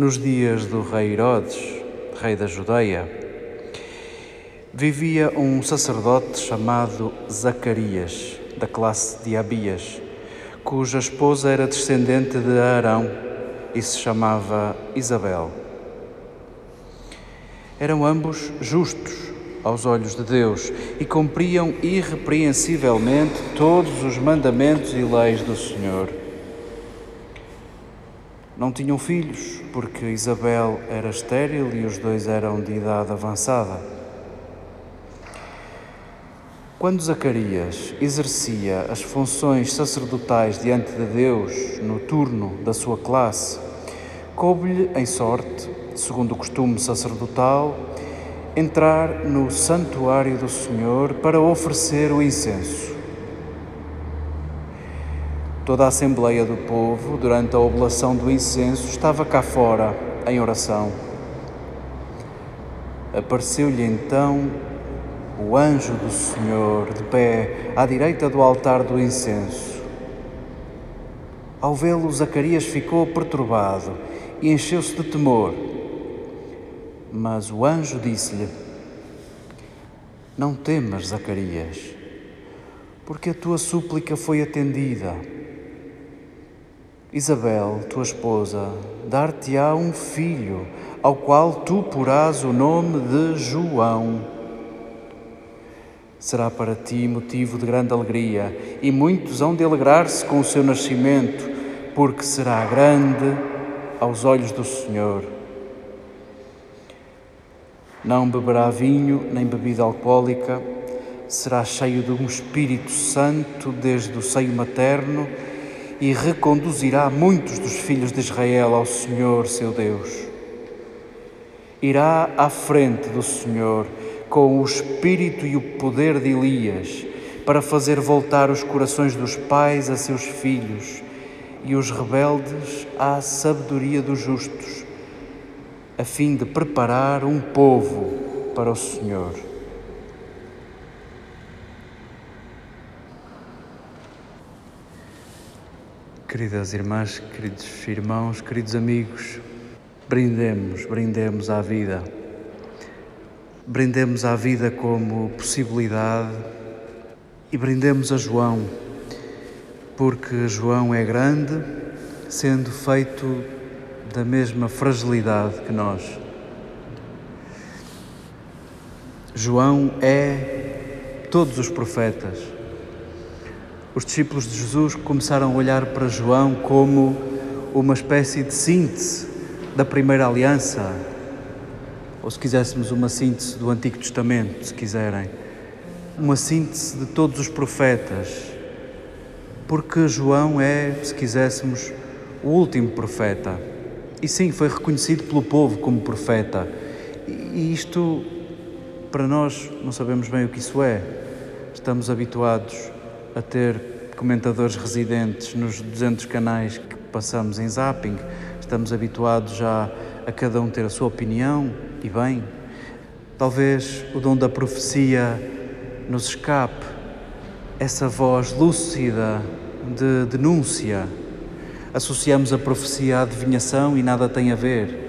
Nos dias do rei Herodes, rei da Judeia, vivia um sacerdote chamado Zacarias, da classe de Abias, cuja esposa era descendente de Arão e se chamava Isabel. Eram ambos justos aos olhos de Deus e cumpriam irrepreensivelmente todos os mandamentos e leis do Senhor. Não tinham filhos, porque Isabel era estéril e os dois eram de idade avançada. Quando Zacarias exercia as funções sacerdotais diante de Deus no turno da sua classe, coube-lhe em sorte, segundo o costume sacerdotal, entrar no santuário do Senhor para oferecer o incenso. Toda a Assembleia do Povo, durante a oblação do incenso, estava cá fora, em oração. Apareceu-lhe então o anjo do Senhor, de pé à direita do altar do incenso. Ao vê-lo, Zacarias ficou perturbado e encheu-se de temor. Mas o anjo disse-lhe: Não temas, Zacarias, porque a tua súplica foi atendida. Isabel, tua esposa, dar-te-á um filho, ao qual tu porás o nome de João. Será para ti motivo de grande alegria, e muitos hão de alegrar-se com o seu nascimento, porque será grande aos olhos do Senhor. Não beberá vinho nem bebida alcoólica, será cheio de um Espírito Santo desde o seio materno e reconduzirá muitos dos filhos de Israel ao Senhor seu Deus. Irá à frente do Senhor com o espírito e o poder de Elias, para fazer voltar os corações dos pais a seus filhos e os rebeldes à sabedoria dos justos, a fim de preparar um povo para o Senhor. Queridas irmãs, queridos irmãos, queridos amigos, brindemos, brindemos à vida. Brindemos à vida como possibilidade e brindemos a João, porque João é grande, sendo feito da mesma fragilidade que nós. João é todos os profetas os discípulos de Jesus começaram a olhar para João como uma espécie de síntese da primeira aliança, ou se quiséssemos uma síntese do Antigo Testamento, se quiserem, uma síntese de todos os profetas, porque João é, se quiséssemos, o último profeta. E sim, foi reconhecido pelo povo como profeta. E isto, para nós, não sabemos bem o que isso é. Estamos habituados a ter comentadores residentes nos 200 canais que passamos em zapping, estamos habituados já a cada um ter a sua opinião, e bem, talvez o dom da profecia nos escape, essa voz lúcida de denúncia. Associamos a profecia à adivinhação e nada tem a ver.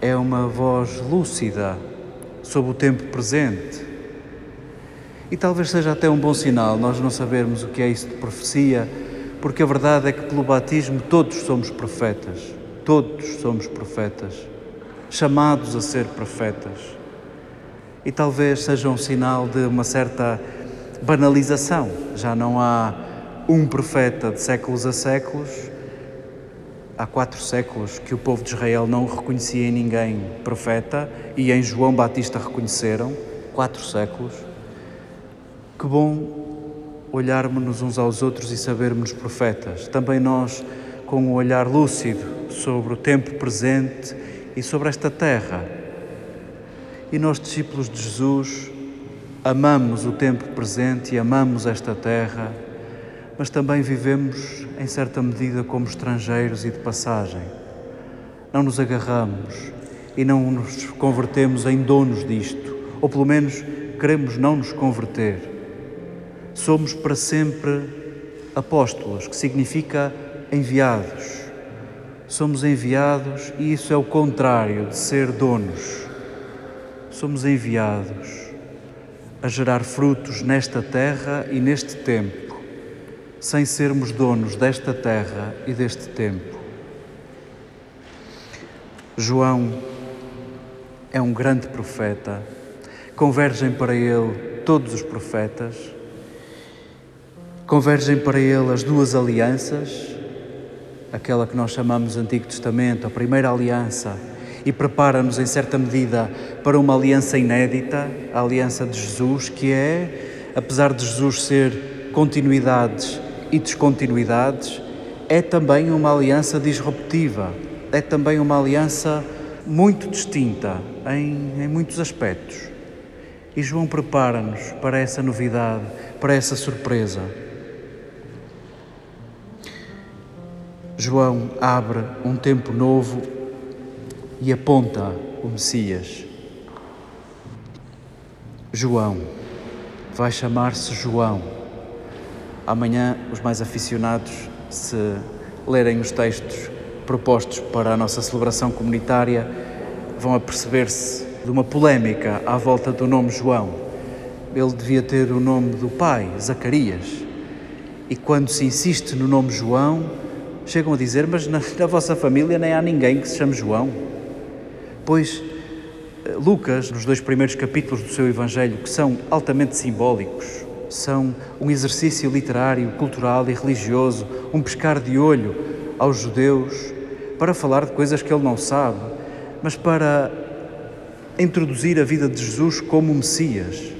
É uma voz lúcida sobre o tempo presente e talvez seja até um bom sinal nós não sabermos o que é isso de profecia, porque a verdade é que pelo batismo todos somos profetas. Todos somos profetas, chamados a ser profetas. E talvez seja um sinal de uma certa banalização. Já não há um profeta de séculos a séculos. Há quatro séculos que o povo de Israel não reconhecia em ninguém profeta e em João Batista reconheceram. Quatro séculos. Que bom olharmos uns aos outros e sabermos profetas. Também nós, com um olhar lúcido sobre o tempo presente e sobre esta terra. E nós, discípulos de Jesus, amamos o tempo presente e amamos esta terra, mas também vivemos, em certa medida, como estrangeiros e de passagem. Não nos agarramos e não nos convertemos em donos disto, ou pelo menos queremos não nos converter somos para sempre apóstolos, que significa enviados. Somos enviados e isso é o contrário de ser donos. Somos enviados a gerar frutos nesta terra e neste tempo, sem sermos donos desta terra e deste tempo. João é um grande profeta, convergem para ele todos os profetas Convergem para ele as duas alianças, aquela que nós chamamos Antigo Testamento, a primeira aliança, e prepara-nos em certa medida para uma aliança inédita, a aliança de Jesus, que é, apesar de Jesus ser continuidades e descontinuidades, é também uma aliança disruptiva, é também uma aliança muito distinta em, em muitos aspectos. E João prepara-nos para essa novidade, para essa surpresa. João abre um tempo novo e aponta o Messias. João vai chamar-se João. Amanhã, os mais aficionados, se lerem os textos propostos para a nossa celebração comunitária, vão aperceber-se de uma polémica à volta do nome João. Ele devia ter o nome do pai, Zacarias. E quando se insiste no nome João, chegam a dizer: Mas na, na vossa família nem há ninguém que se chame João. Pois eh, Lucas, nos dois primeiros capítulos do seu Evangelho, que são altamente simbólicos, são um exercício literário, cultural e religioso, um pescar de olho aos judeus para falar de coisas que ele não sabe, mas para introduzir a vida de Jesus como Messias.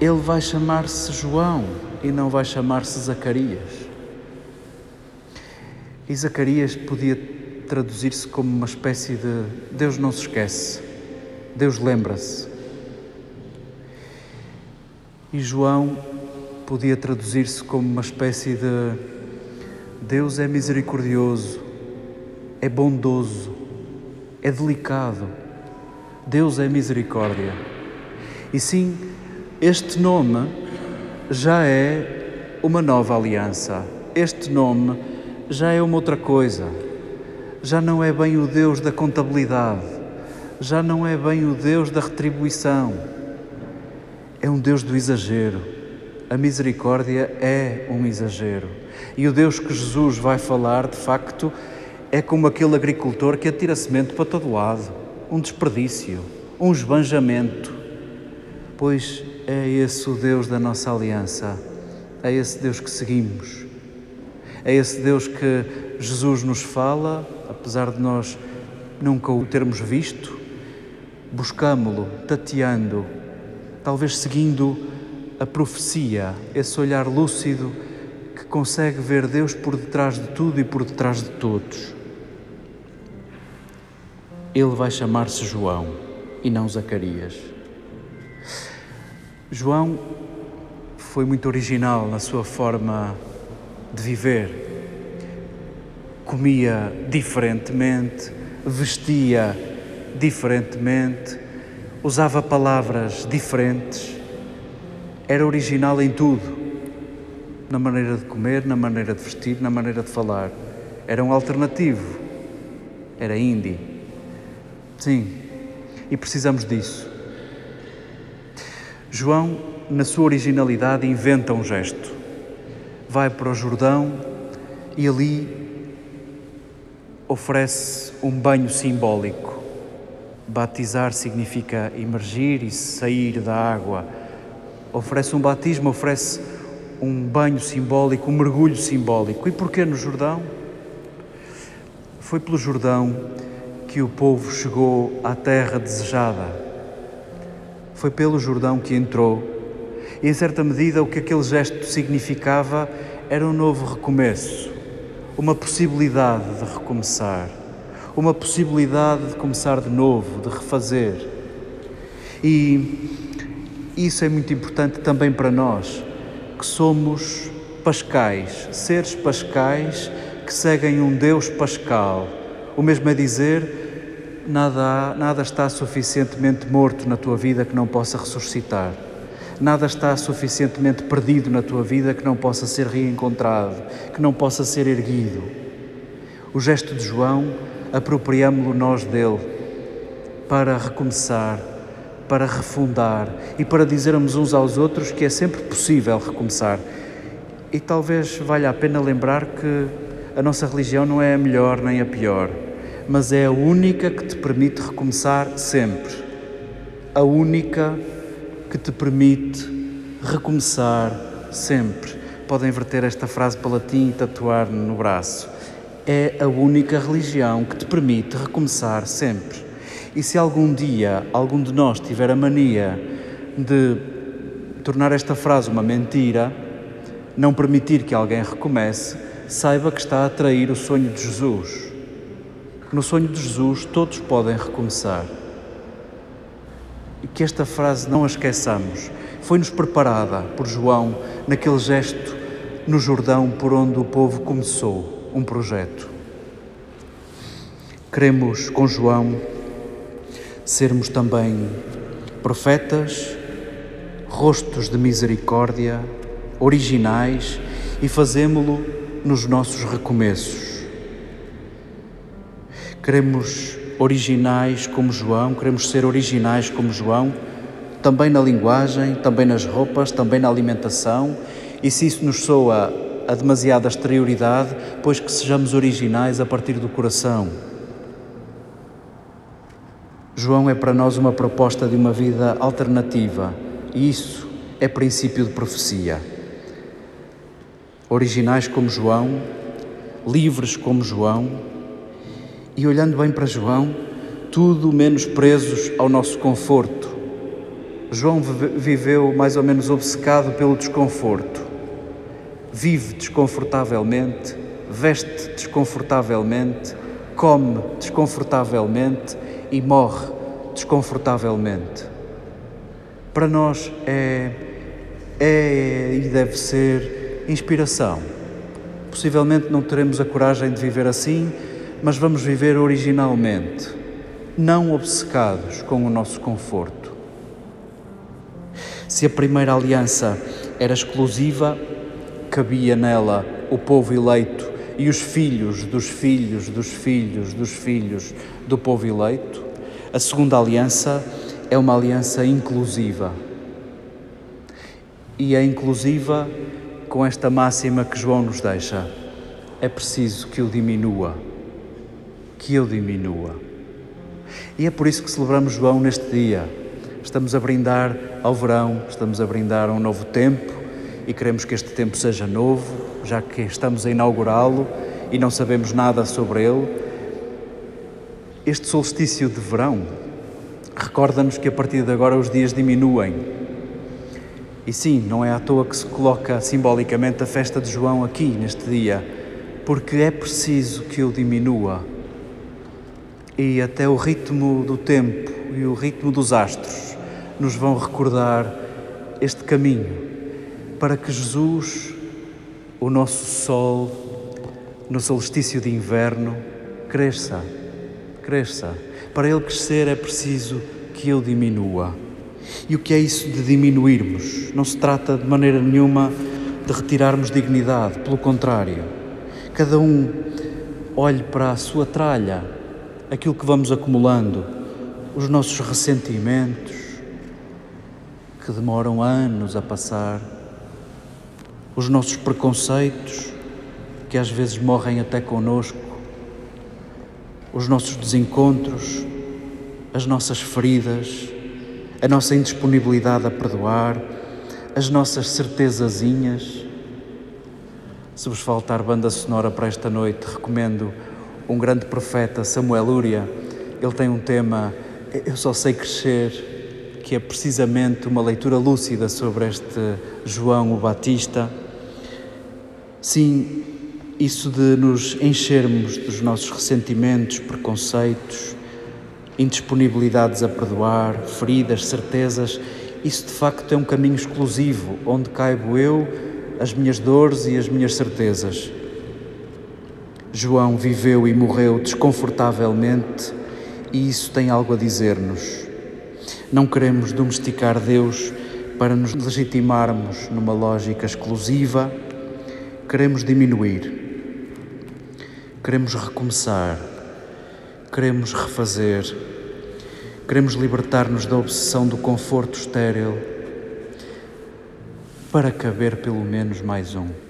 Ele vai chamar-se João e não vai chamar-se Zacarias. E Zacarias podia traduzir-se como uma espécie de Deus não se esquece, Deus lembra-se. E João podia traduzir-se como uma espécie de Deus é misericordioso, é bondoso, é delicado. Deus é misericórdia. E sim, este nome já é uma nova aliança. Este nome já é uma outra coisa. Já não é bem o Deus da contabilidade, já não é bem o Deus da retribuição. É um Deus do exagero. A misericórdia é um exagero. E o Deus que Jesus vai falar, de facto, é como aquele agricultor que atira semente para todo lado, um desperdício, um esbanjamento. Pois é esse o Deus da nossa aliança, é esse Deus que seguimos. É esse Deus que Jesus nos fala, apesar de nós nunca o termos visto, buscámo-lo, tateando, talvez seguindo a profecia, esse olhar lúcido que consegue ver Deus por detrás de tudo e por detrás de todos. Ele vai chamar-se João e não Zacarias. João foi muito original na sua forma de viver. Comia diferentemente, vestia diferentemente, usava palavras diferentes, era original em tudo, na maneira de comer, na maneira de vestir, na maneira de falar. Era um alternativo, era indie. Sim, e precisamos disso. João, na sua originalidade, inventa um gesto. Vai para o Jordão e ali oferece um banho simbólico. Batizar significa emergir e sair da água. Oferece um batismo, oferece um banho simbólico, um mergulho simbólico. E porquê no Jordão? Foi pelo Jordão que o povo chegou à terra desejada. Foi pelo Jordão que entrou. Em certa medida, o que aquele gesto significava era um novo recomeço, uma possibilidade de recomeçar, uma possibilidade de começar de novo, de refazer. E isso é muito importante também para nós, que somos pascais, seres pascais que seguem um Deus pascal. O mesmo é dizer, nada, nada está suficientemente morto na tua vida que não possa ressuscitar. Nada está suficientemente perdido na tua vida que não possa ser reencontrado, que não possa ser erguido. O gesto de João, apropriamo-lo nós dele para recomeçar, para refundar e para dizermos uns aos outros que é sempre possível recomeçar. E talvez valha a pena lembrar que a nossa religião não é a melhor nem a pior, mas é a única que te permite recomeçar sempre. A única que te permite recomeçar sempre. Podem verter esta frase para latim e tatuar no braço. É a única religião que te permite recomeçar sempre. E se algum dia algum de nós tiver a mania de tornar esta frase uma mentira, não permitir que alguém recomece, saiba que está a trair o sonho de Jesus. No sonho de Jesus, todos podem recomeçar. Que esta frase não a esqueçamos. Foi-nos preparada por João naquele gesto no Jordão por onde o povo começou um projeto. Queremos, com João, sermos também profetas, rostos de misericórdia, originais e fazemo-lo nos nossos recomeços. Queremos originais como João, queremos ser originais como João, também na linguagem, também nas roupas, também na alimentação, e se isso nos soa a demasiada exterioridade, pois que sejamos originais a partir do coração. João é para nós uma proposta de uma vida alternativa. E isso é princípio de profecia. Originais como João, livres como João e olhando bem para João, tudo menos presos ao nosso conforto. João viveu mais ou menos obcecado pelo desconforto. Vive desconfortavelmente, veste desconfortavelmente, come desconfortavelmente e morre desconfortavelmente. Para nós é, é e deve ser inspiração. Possivelmente não teremos a coragem de viver assim, mas vamos viver originalmente, não obcecados com o nosso conforto. Se a primeira aliança era exclusiva, cabia nela o povo eleito e os filhos dos filhos dos filhos dos filhos do povo eleito, a segunda aliança é uma aliança inclusiva. E é inclusiva com esta máxima que João nos deixa: é preciso que eu diminua, que eu diminua. E é por isso que celebramos João neste dia. Estamos a brindar ao verão, estamos a brindar a um novo tempo e queremos que este tempo seja novo, já que estamos a inaugurá-lo e não sabemos nada sobre ele. Este solstício de verão recorda-nos que a partir de agora os dias diminuem E sim, não é à toa que se coloca simbolicamente a festa de João aqui neste dia, porque é preciso que eu diminua. E até o ritmo do tempo e o ritmo dos astros nos vão recordar este caminho para que Jesus, o nosso sol, no solstício de inverno, cresça, cresça. Para ele crescer é preciso que eu diminua. E o que é isso de diminuirmos? Não se trata de maneira nenhuma de retirarmos dignidade, pelo contrário. Cada um olhe para a sua tralha, aquilo que vamos acumulando, os nossos ressentimentos, que demoram anos a passar, os nossos preconceitos, que às vezes morrem até conosco, os nossos desencontros, as nossas feridas, a nossa indisponibilidade a perdoar, as nossas certezazinhas. Se vos faltar banda sonora para esta noite, recomendo um grande profeta, Samuel Lúria. Ele tem um tema, Eu Só Sei Crescer, que é precisamente uma leitura lúcida sobre este João o Batista. Sim, isso de nos enchermos dos nossos ressentimentos, preconceitos, indisponibilidades a perdoar, feridas, certezas, isso de facto é um caminho exclusivo onde caibo eu, as minhas dores e as minhas certezas. João viveu e morreu desconfortavelmente e isso tem algo a dizer-nos. Não queremos domesticar Deus para nos legitimarmos numa lógica exclusiva, queremos diminuir, queremos recomeçar, queremos refazer Queremos libertar-nos da obsessão do conforto estéril para caber pelo menos mais um.